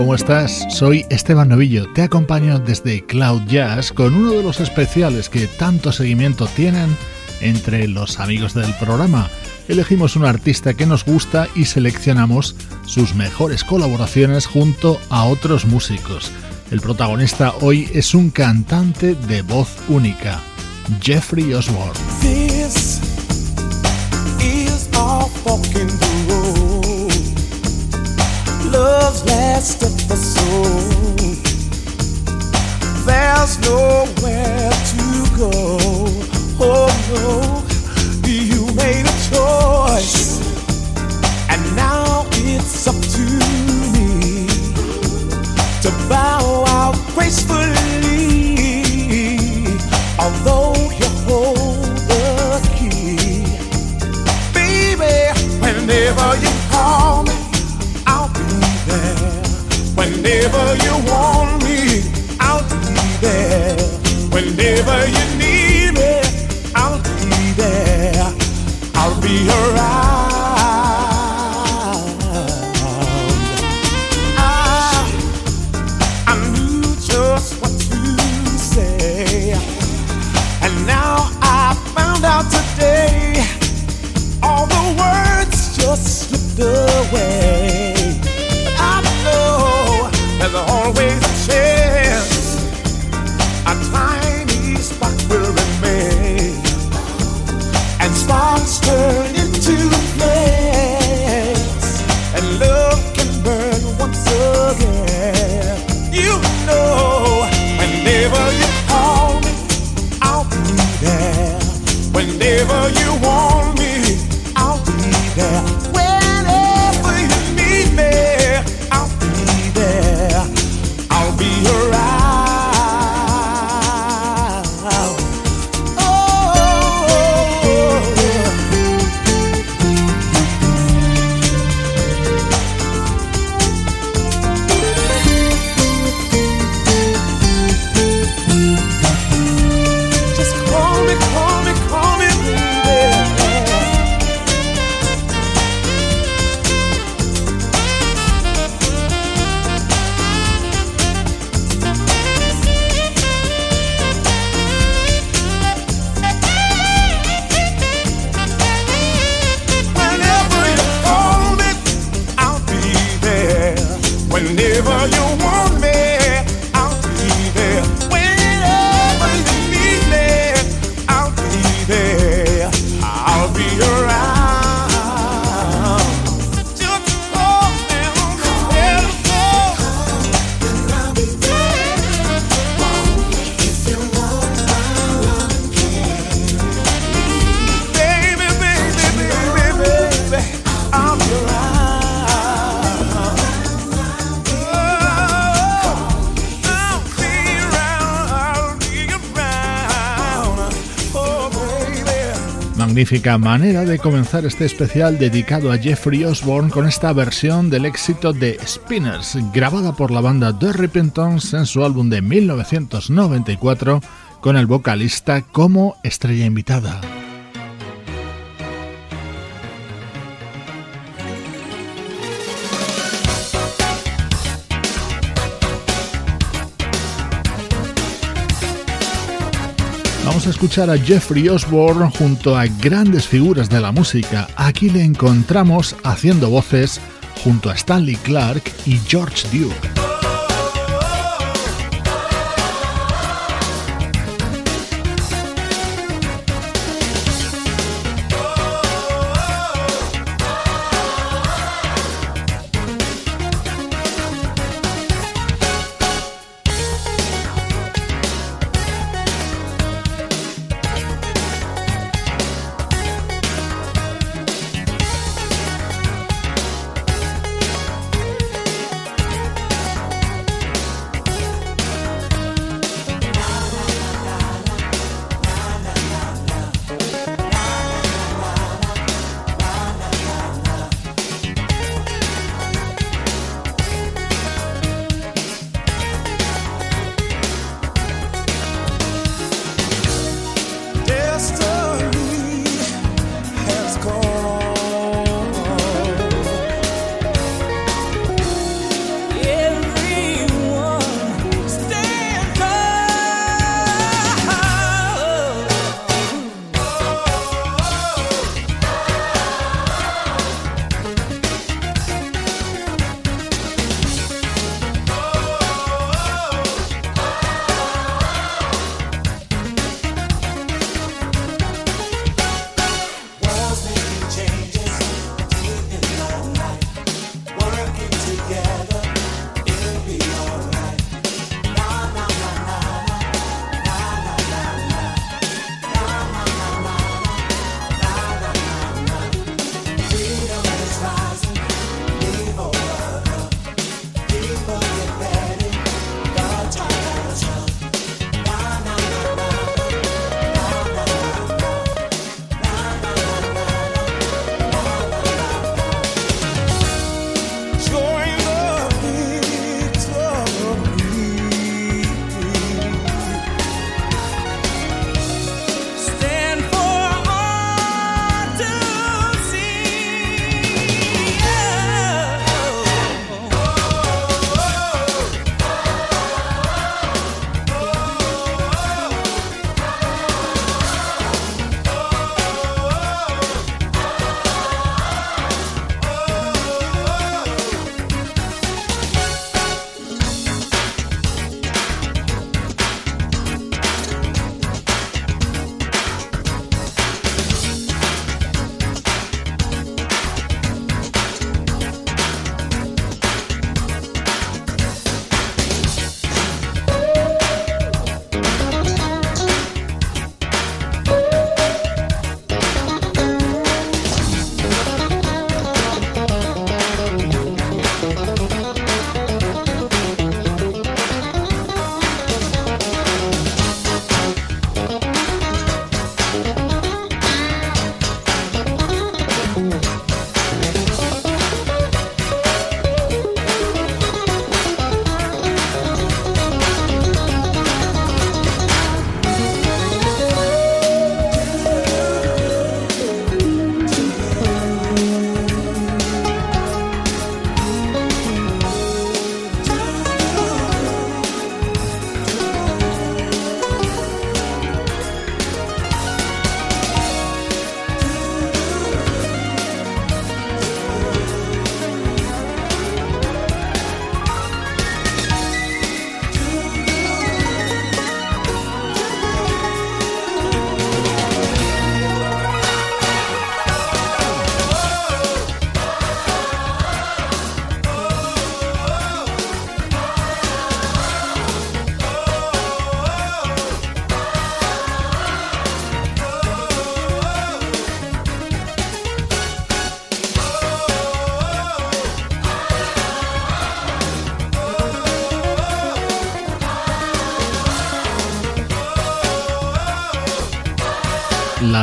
¿Cómo estás? Soy Esteban Novillo. Te acompaño desde Cloud Jazz con uno de los especiales que tanto seguimiento tienen entre los amigos del programa. Elegimos un artista que nos gusta y seleccionamos sus mejores colaboraciones junto a otros músicos. El protagonista hoy es un cantante de voz única, Jeffrey Osborne. Love's last episode. There's nowhere to go. Oh no, you made a choice, and now it's up to Manera de comenzar este especial dedicado a Jeffrey Osborne con esta versión del éxito de Spinners, grabada por la banda The Repentance en su álbum de 1994 con el vocalista como estrella invitada. Vamos a escuchar a Jeffrey Osborne junto a grandes figuras de la música. Aquí le encontramos haciendo voces junto a Stanley Clark y George Duke.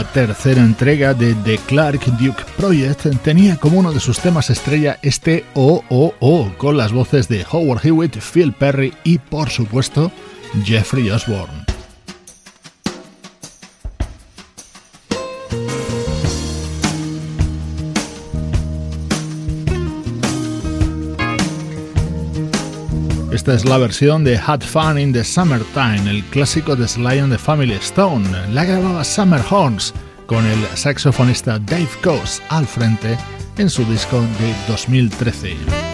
Tercera entrega de The Clark Duke Project tenía como uno de sus temas estrella este OOO con las voces de Howard Hewitt, Phil Perry y por supuesto Jeffrey Osborne. Esta es la versión de Had Fun in the Summertime, el clásico de Sly and the Family Stone. La grababa Summer Horns con el saxofonista Dave Coase al frente en su disco de 2013.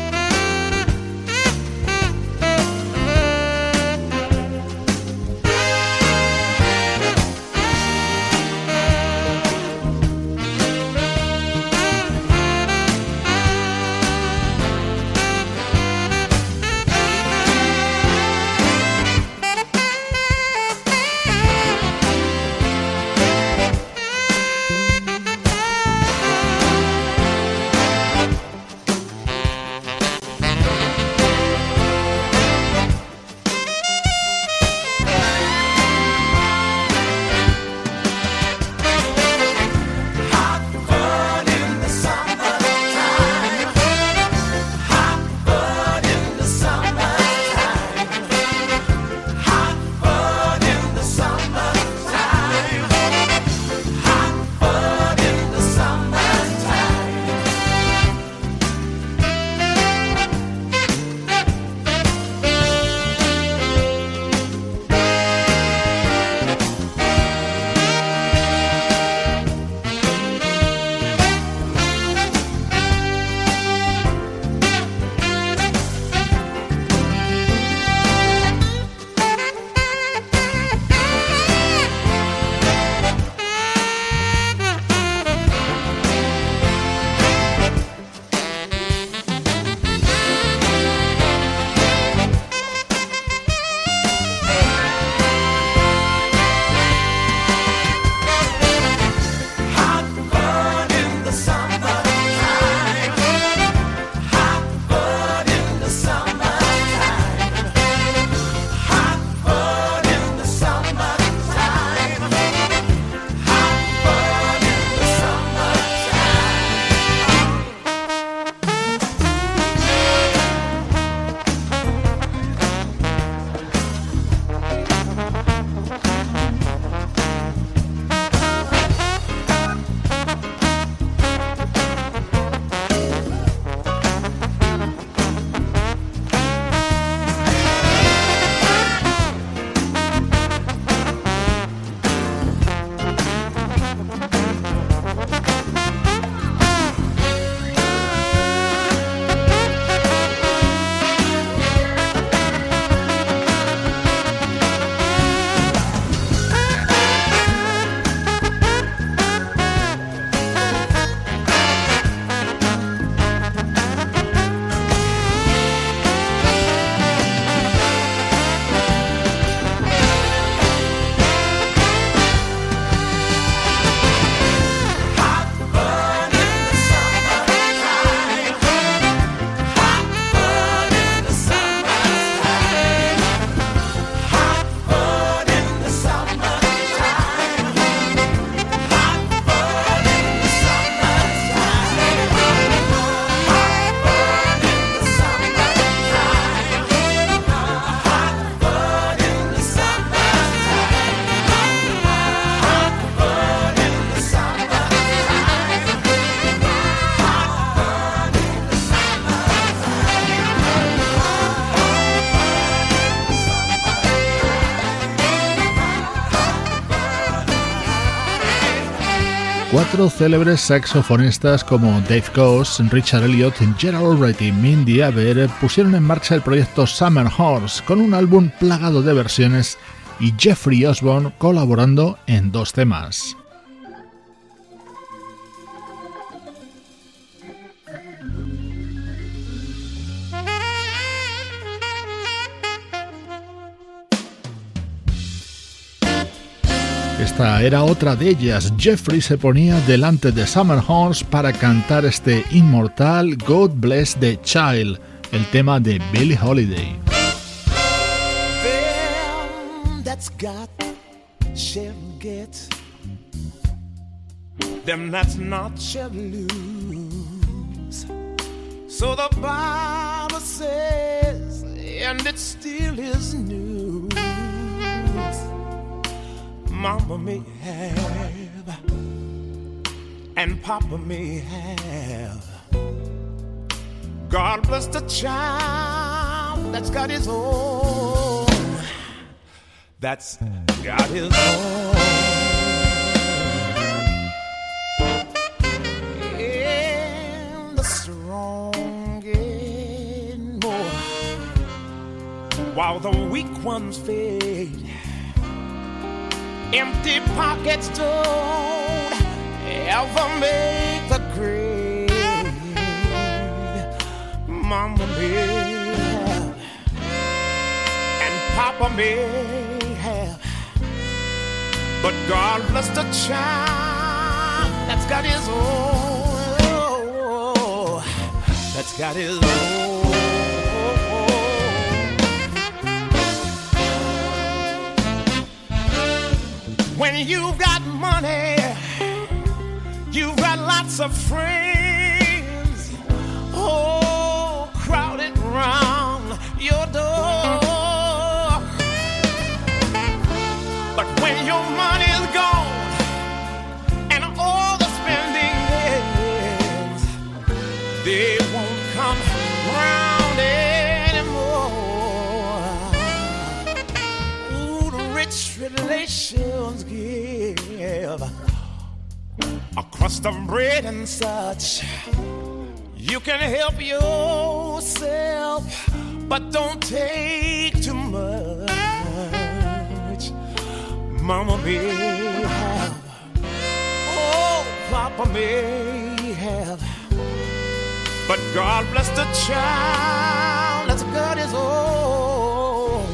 Cuatro célebres saxofonistas como Dave Coase, Richard Elliott, Gerald Albright y Mindy Aber pusieron en marcha el proyecto Summer Horse con un álbum plagado de versiones y Jeffrey Osborne colaborando en dos temas. Esta era otra de ellas. Jeffrey se ponía delante de Summer Horns para cantar este inmortal God Bless the Child, el tema de Billie Holiday. Them that's not shall lose. So the Bible says, and it still is news. Mama may have, and Papa may have. God bless the child that's got his own. That's got his own. And the strong get more while the weak ones fade. Empty pockets don't ever make the grade. Mama may have, and Papa may have, but God bless the child that's got his own. That's got his own. When you've got money, you've got lots of friends. Oh, a crust of bread and such. You can help yourself, but don't take too much. Mama may have, oh, Papa may have, but God bless the child that's got his own.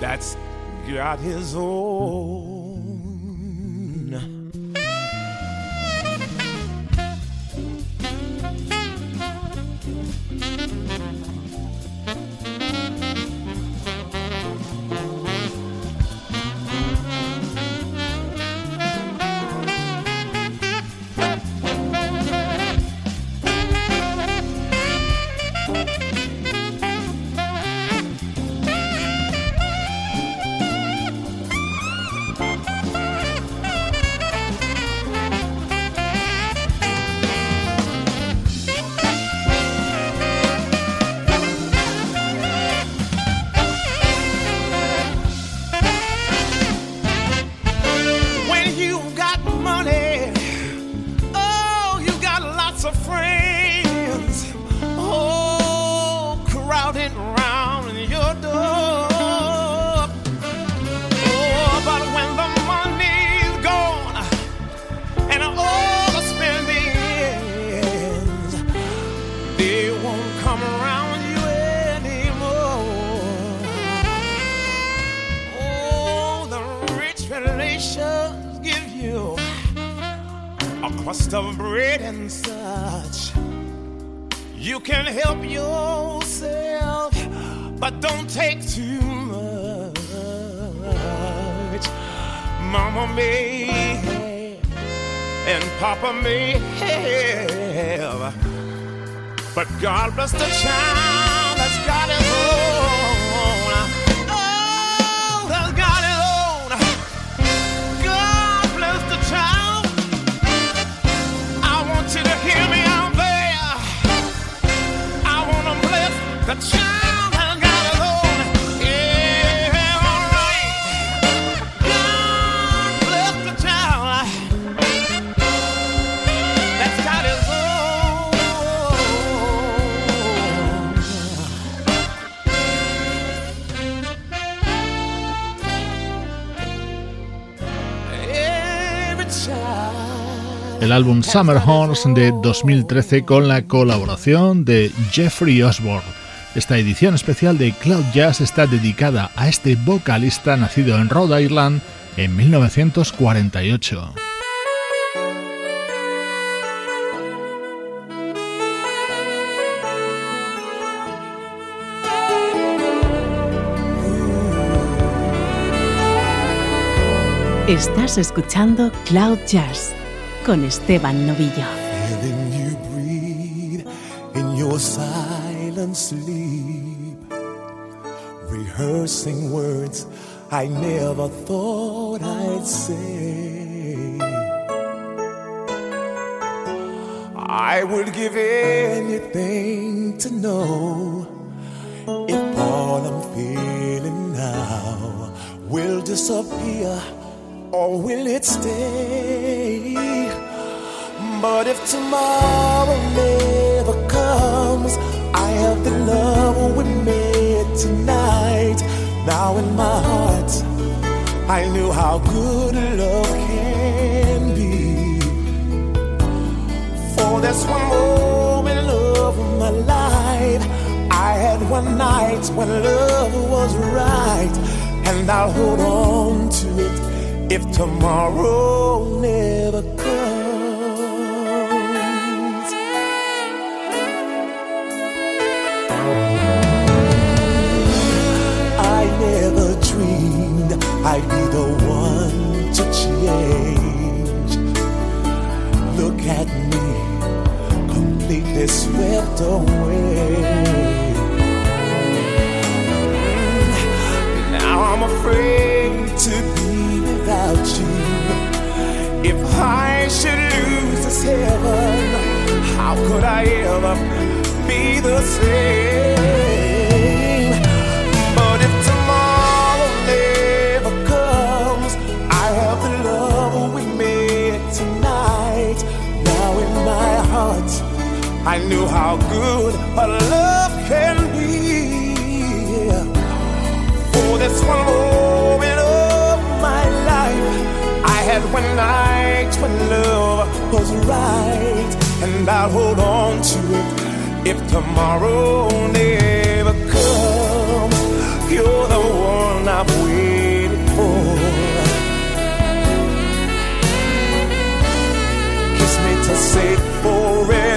That's got his own. God bless the child álbum Summer Horns de 2013 con la colaboración de Jeffrey Osborne. Esta edición especial de Cloud Jazz está dedicada a este vocalista nacido en Rhode Island en 1948. Estás escuchando Cloud Jazz con Esteban Novillo. Rehearsing words I never thought I'd say. I would give anything to know if all I'm feeling now will disappear or will it stay? But if tomorrow never comes, I have the love we made tonight. Now in my heart, I knew how good love can be. For this one moment of my life, I had one night when love was right, and I'll hold on to it if tomorrow never comes. I never dreamed I'd be the one to change. Look at me, completely swept away. Now I'm afraid to be without you. If I should lose this heaven, how could I ever be the same? But if tomorrow never comes, I have the love we made tonight. Now in my heart, I knew how good a love can be. For this one moment I had one night when love was right, and I'll hold on to it if tomorrow never comes. You're the one I've waited for. Kiss me to say forever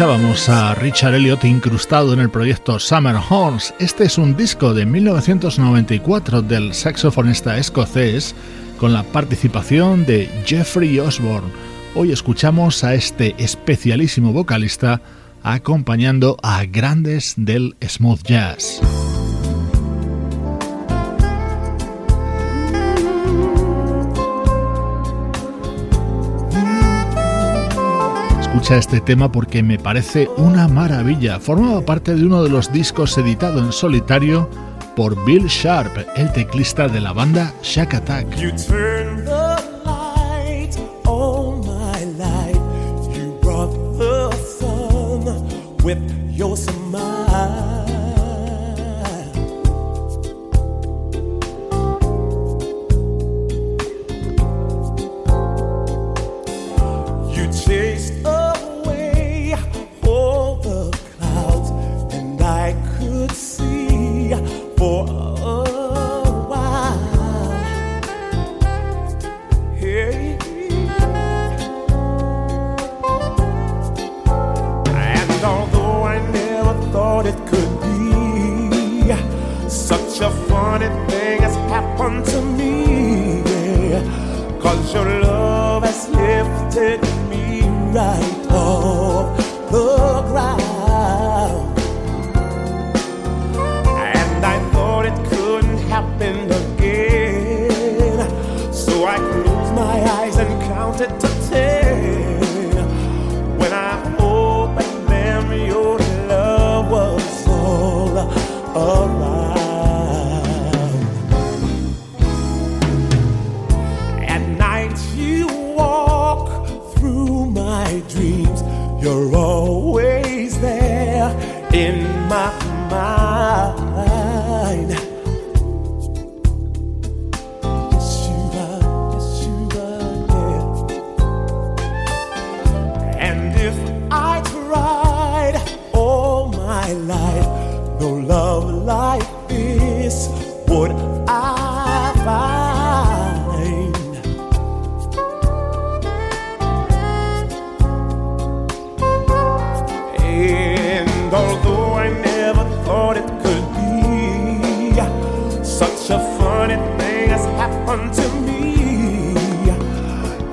Escuchábamos a Richard Elliot incrustado en el proyecto Summer Horns. Este es un disco de 1994 del saxofonista escocés con la participación de Jeffrey Osborne. Hoy escuchamos a este especialísimo vocalista acompañando a grandes del smooth jazz. Escucha este tema porque me parece una maravilla. Formaba parte de uno de los discos editado en solitario por Bill Sharp, el teclista de la banda Shack Attack.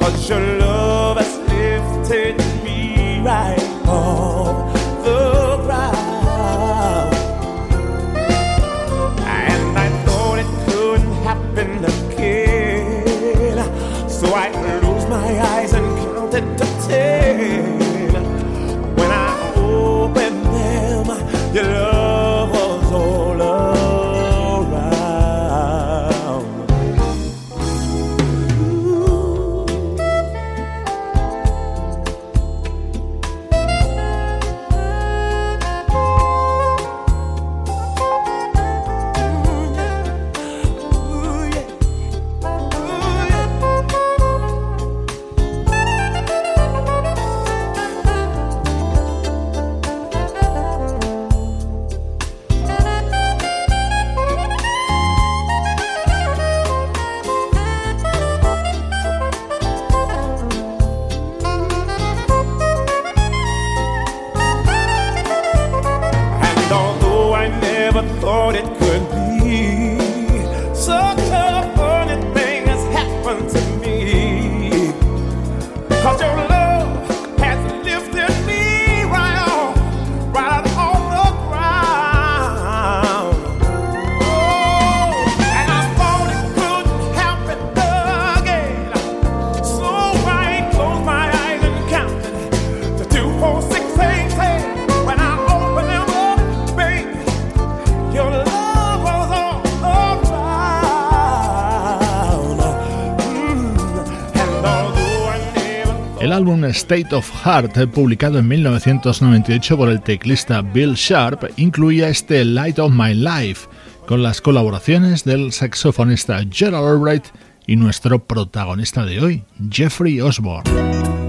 Cause your love has lifted me right off the ground. And I thought it couldn't happen again. So I closed my eyes and counted to ten. State of Heart, publicado en 1998 por el teclista Bill Sharp, incluía este Light of My Life, con las colaboraciones del saxofonista Gerald Albright y nuestro protagonista de hoy, Jeffrey Osborne.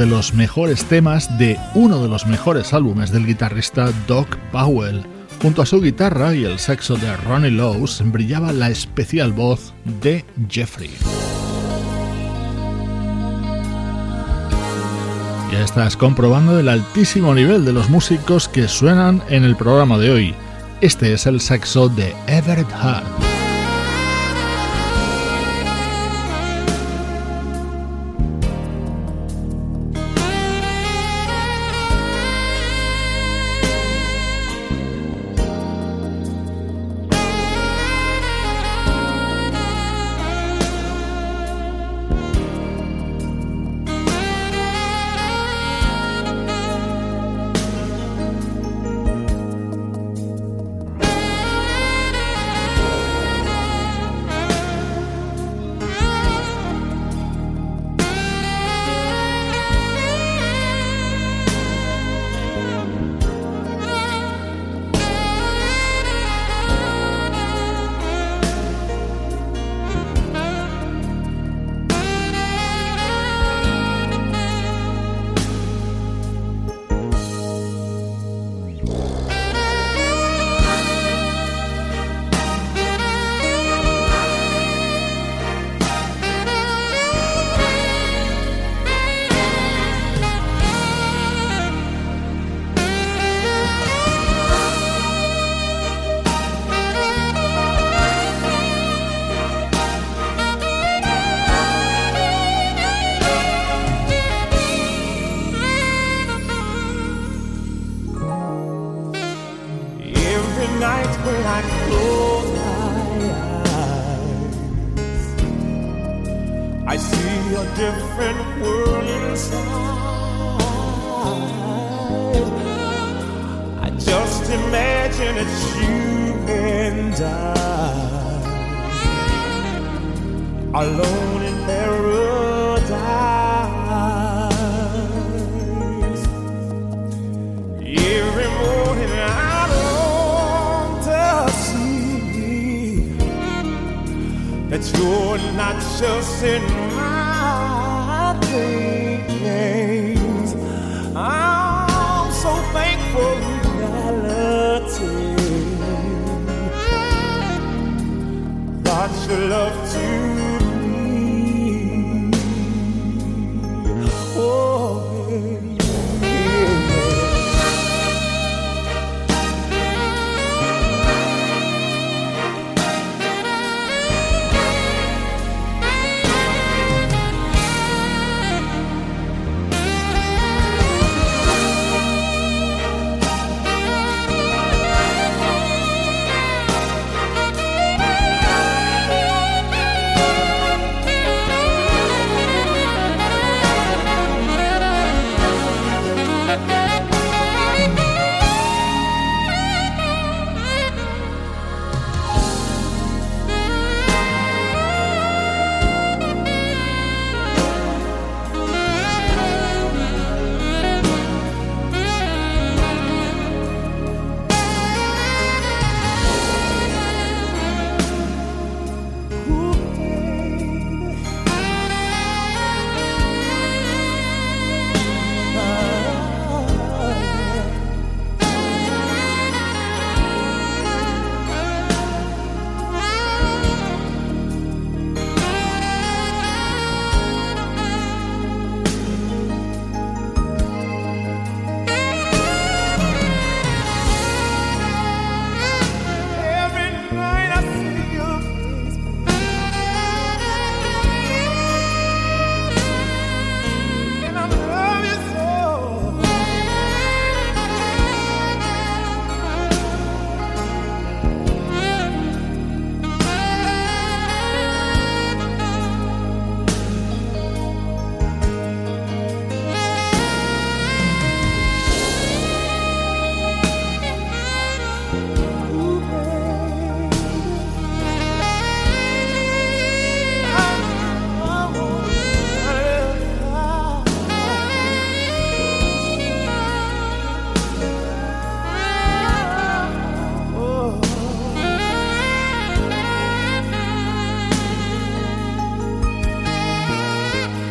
De los mejores temas de uno de los mejores álbumes del guitarrista Doc Powell. Junto a su guitarra y el sexo de Ronnie Lowes brillaba la especial voz de Jeffrey. Ya estás comprobando el altísimo nivel de los músicos que suenan en el programa de hoy. Este es el sexo de Everett Hart.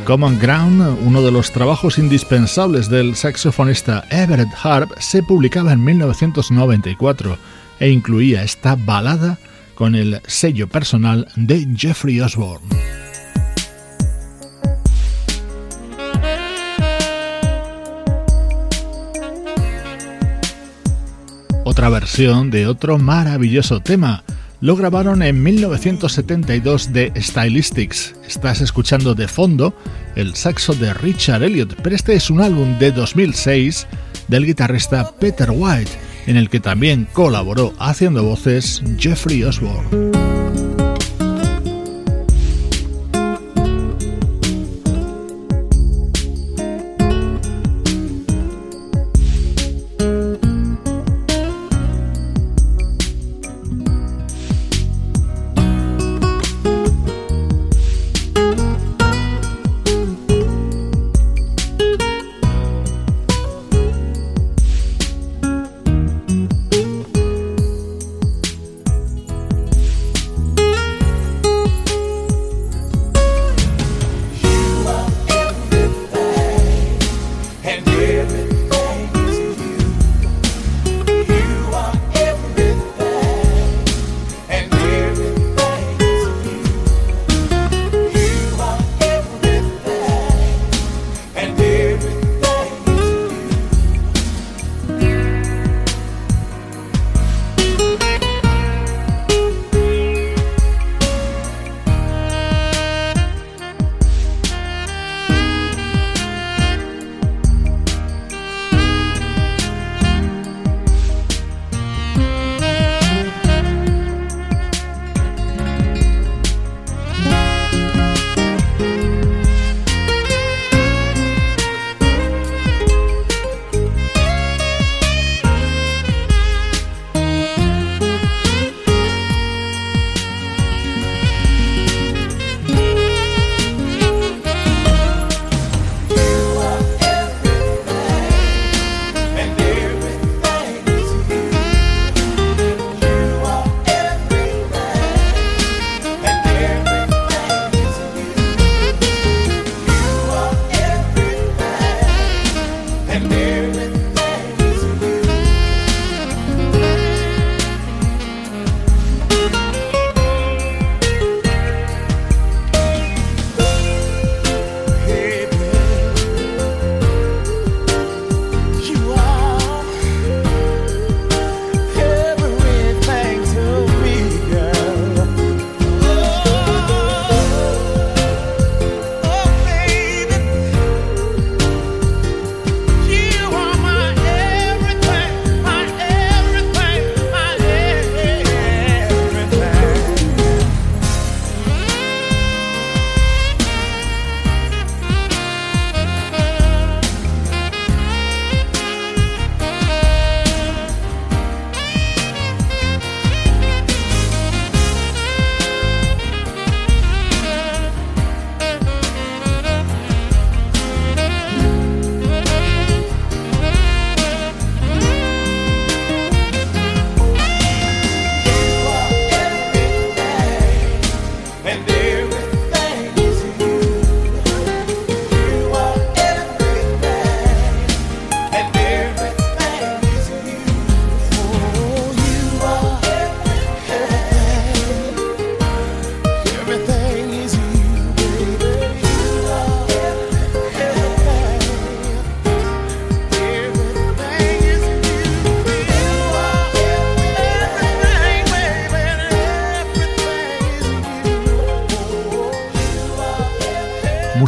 Common Ground, uno de los trabajos indispensables del saxofonista Everett Harp, se publicaba en 1994 e incluía esta balada con el sello personal de Jeffrey Osborne. Otra versión de otro maravilloso tema lo grabaron en 1972 de Stylistics. Estás escuchando de fondo el saxo de Richard Elliot, pero este es un álbum de 2006 del guitarrista Peter White, en el que también colaboró haciendo voces Jeffrey Osborne.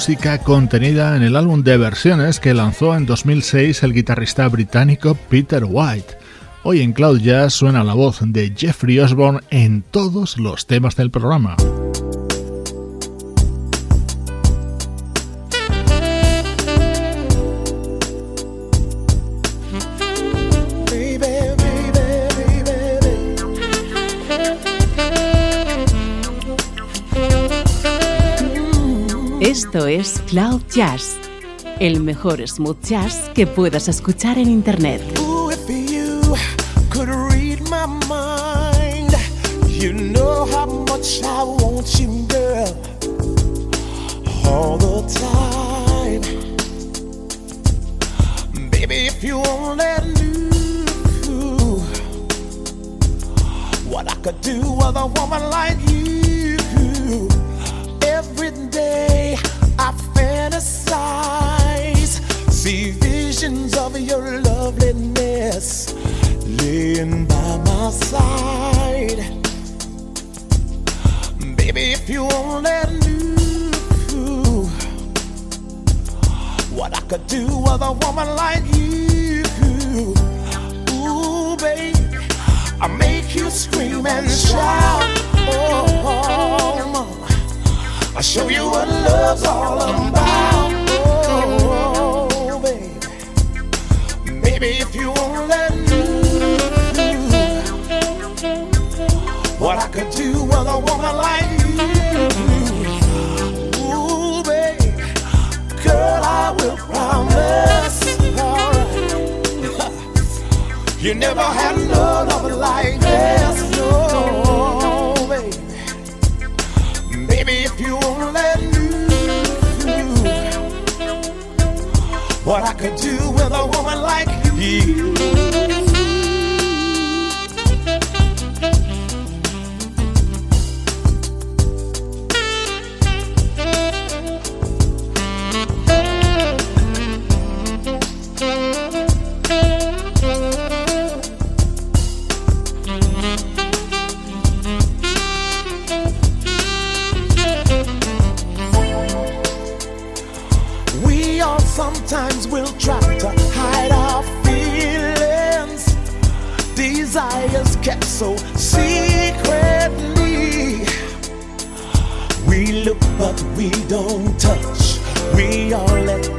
Música contenida en el álbum de versiones que lanzó en 2006 el guitarrista británico Peter White. Hoy en Cloud Jazz suena la voz de Jeffrey Osborne en todos los temas del programa. Esto es Cloud Jazz, el mejor smooth jazz que puedas escuchar en Internet. All the time. If you only knew what I could do with a woman like you. Visions of your loveliness laying by my side. Baby, if you only knew what I could do with a woman like you. Ooh, baby, I make you scream and shout. Oh, mama, I show you what love's all about. Baby, baby, if you only knew what I could do with a woman like you. Ooh, babe, girl, I will promise. Alright. you never had no love like this, no, baby. Baby, if you only knew what I could do with a woman like heal so secretly. We look but we don't touch. We all let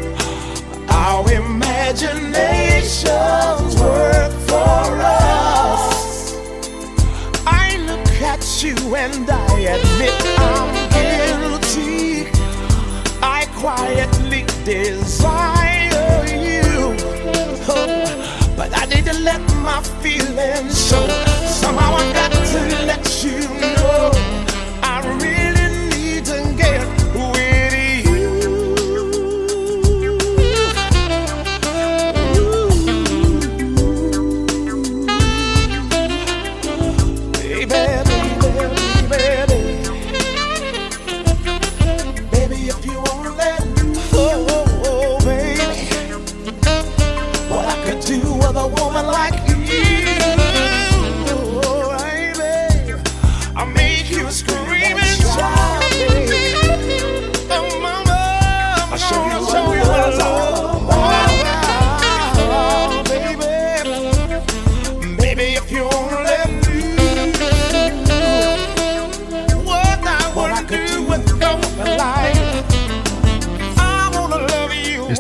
our imaginations work for us. I look at you and I admit I'm guilty. I quietly desire you. Oh, but I need to let my feelings show. Somehow I got to let you know.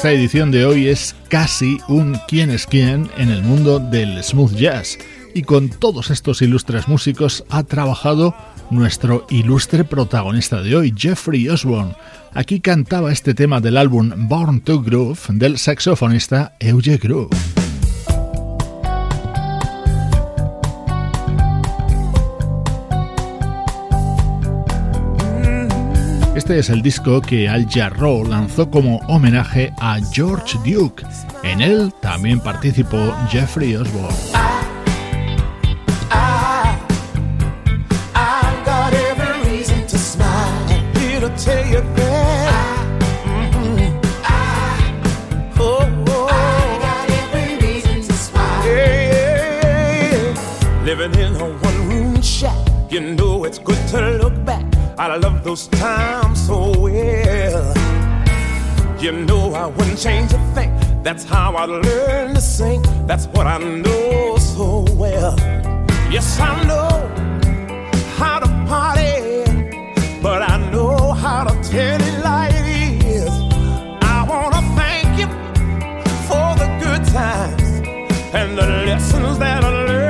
Esta edición de hoy es casi un quién es quién en el mundo del smooth jazz y con todos estos ilustres músicos ha trabajado nuestro ilustre protagonista de hoy, Jeffrey Osborne. Aquí cantaba este tema del álbum Born to Groove del saxofonista Euge Groove. Este es el disco que Al Jarreau lanzó como homenaje a George Duke. En él también participó Jeffrey Osborne. You know it's good to look. I love those times so well. You know I wouldn't change a thing. That's how I learned to sing. That's what I know so well. Yes, I know how to party, but I know how to tell it like it is. I wanna thank you for the good times and the lessons that I learned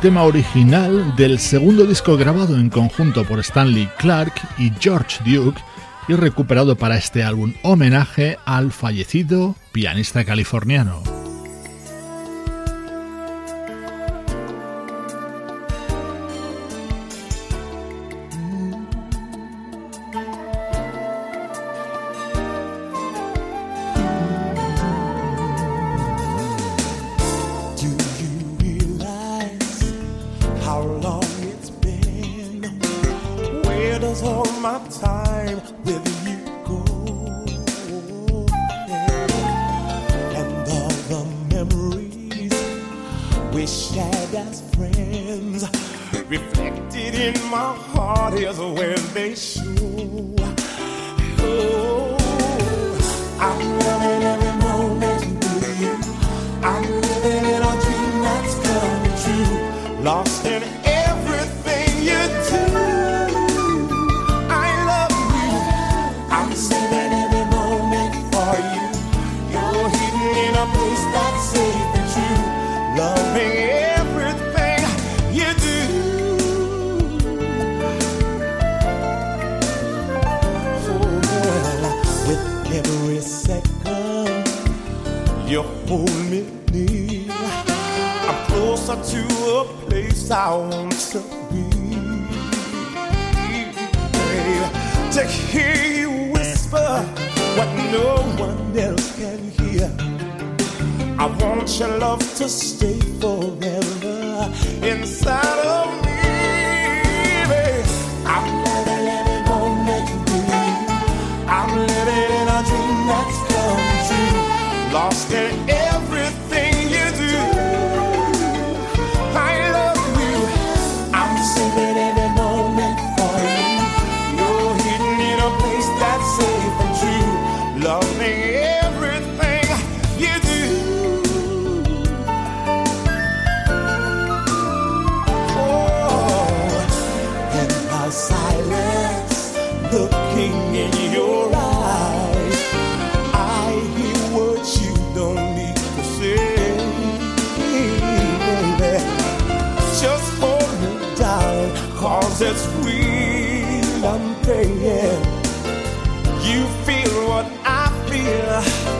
tema original del segundo disco grabado en conjunto por Stanley Clark y George Duke y recuperado para este álbum homenaje al fallecido pianista californiano. in my heart is where they should. I want to be. Babe, to hear you whisper what no one else can hear. I want your love to stay forever inside. sets free. I'm praying you feel what I feel.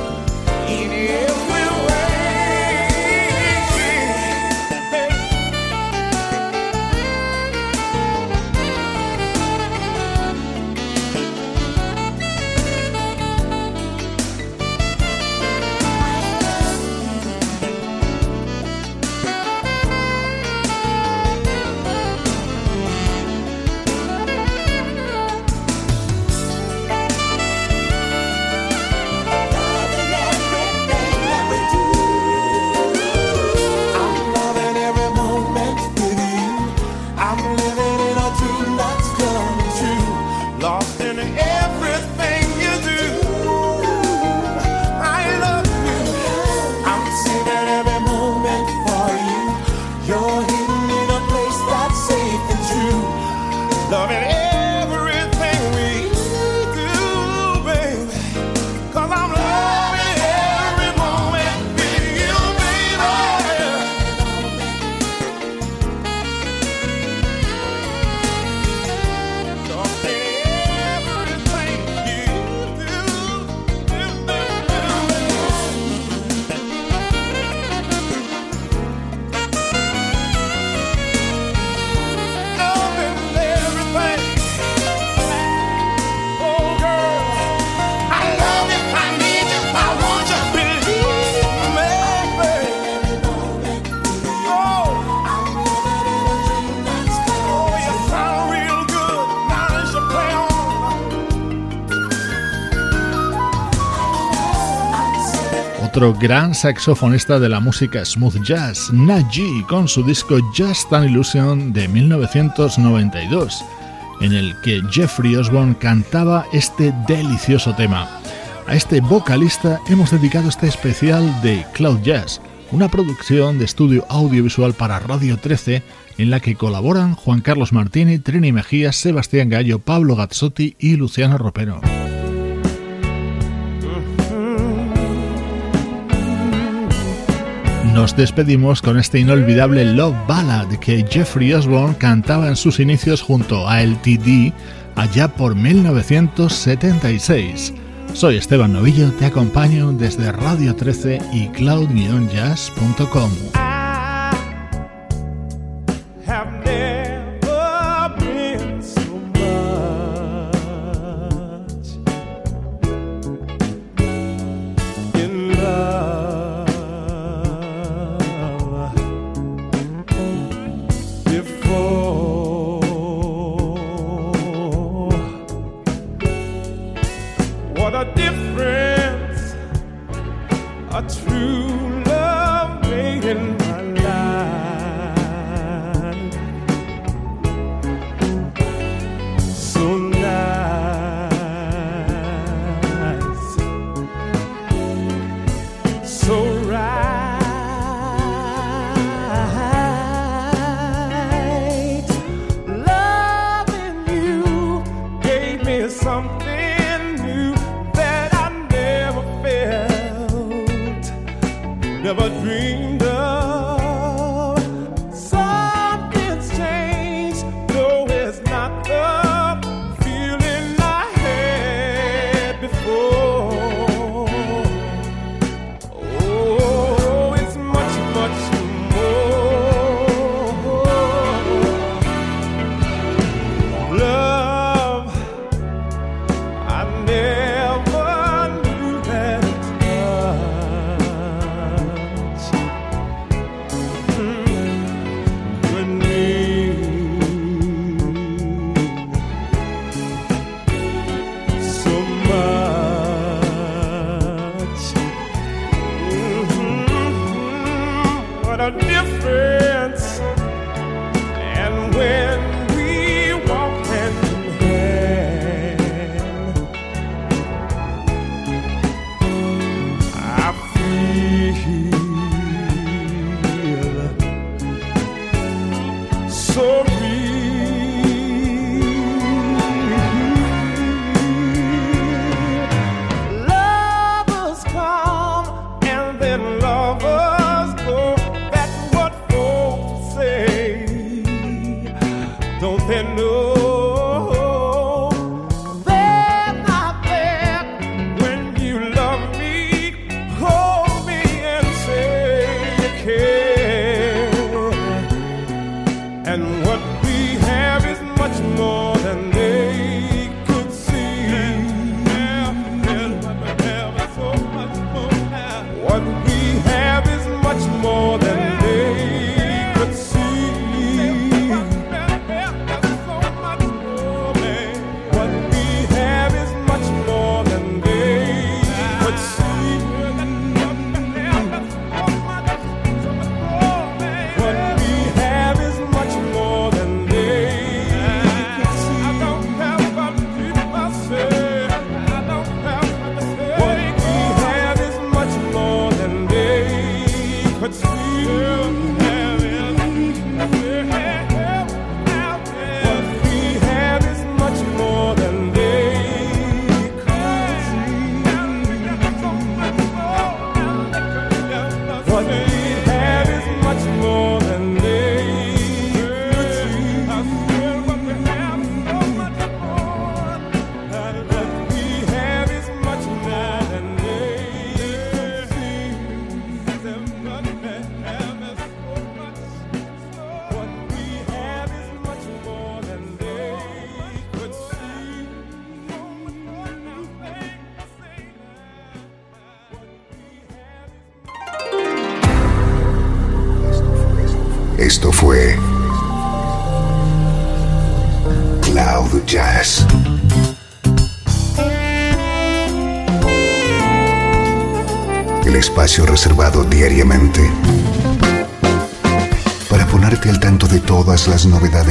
Otro gran saxofonista de la música smooth jazz, Naji, con su disco Just an Illusion de 1992, en el que Jeffrey Osborne cantaba este delicioso tema. A este vocalista hemos dedicado este especial de Cloud Jazz, una producción de estudio audiovisual para Radio 13 en la que colaboran Juan Carlos Martini, Trini Mejía, Sebastián Gallo, Pablo Gazzotti y Luciano Ropero. Nos despedimos con este inolvidable Love Ballad que Jeffrey Osborne cantaba en sus inicios junto a LTD allá por 1976. Soy Esteban Novillo, te acompaño desde Radio 13 y cloud-jazz.com. bring the